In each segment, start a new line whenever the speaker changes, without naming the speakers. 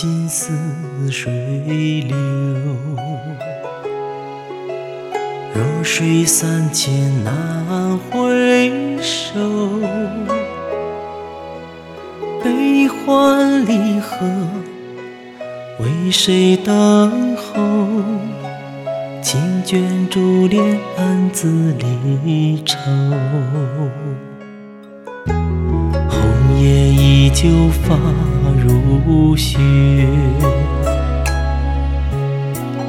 尽似水流，弱水三千难回首。悲欢离合，为谁等候？情卷珠帘，暗自离愁。依旧发如雪，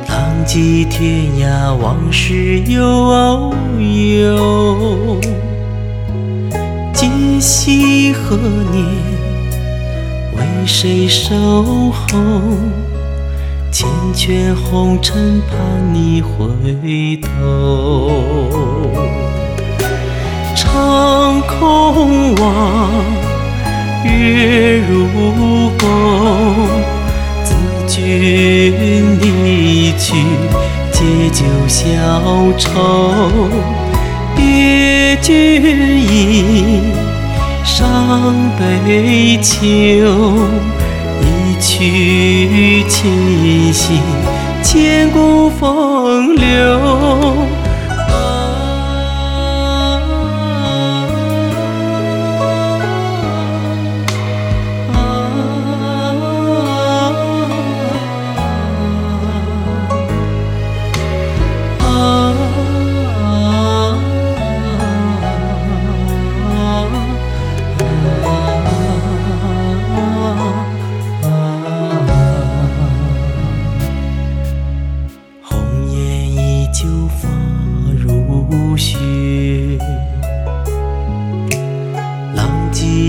浪迹天涯，往事悠悠。今夕何年？为谁守候？缱绻红尘，盼你回头。长空望，月如钩。自君离去，借酒消愁。别君意，伤悲秋。一曲倾心，千古风流。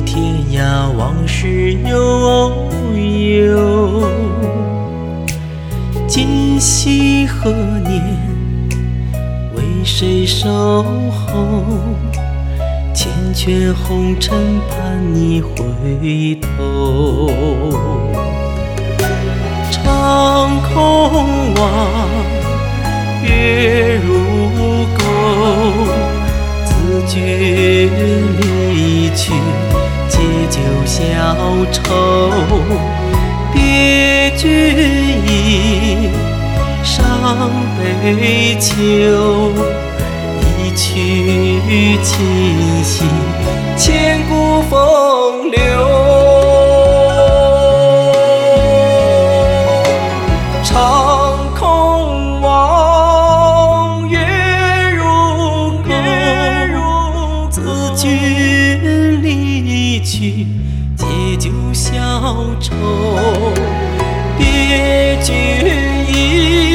天涯，往事悠悠。今夕何年？为谁守候？缱绻红尘，盼你回头。长空望，消愁。别君意，伤悲秋。一曲倾心，千古风流。长空望，月如钩。自君离去，愁。别君意，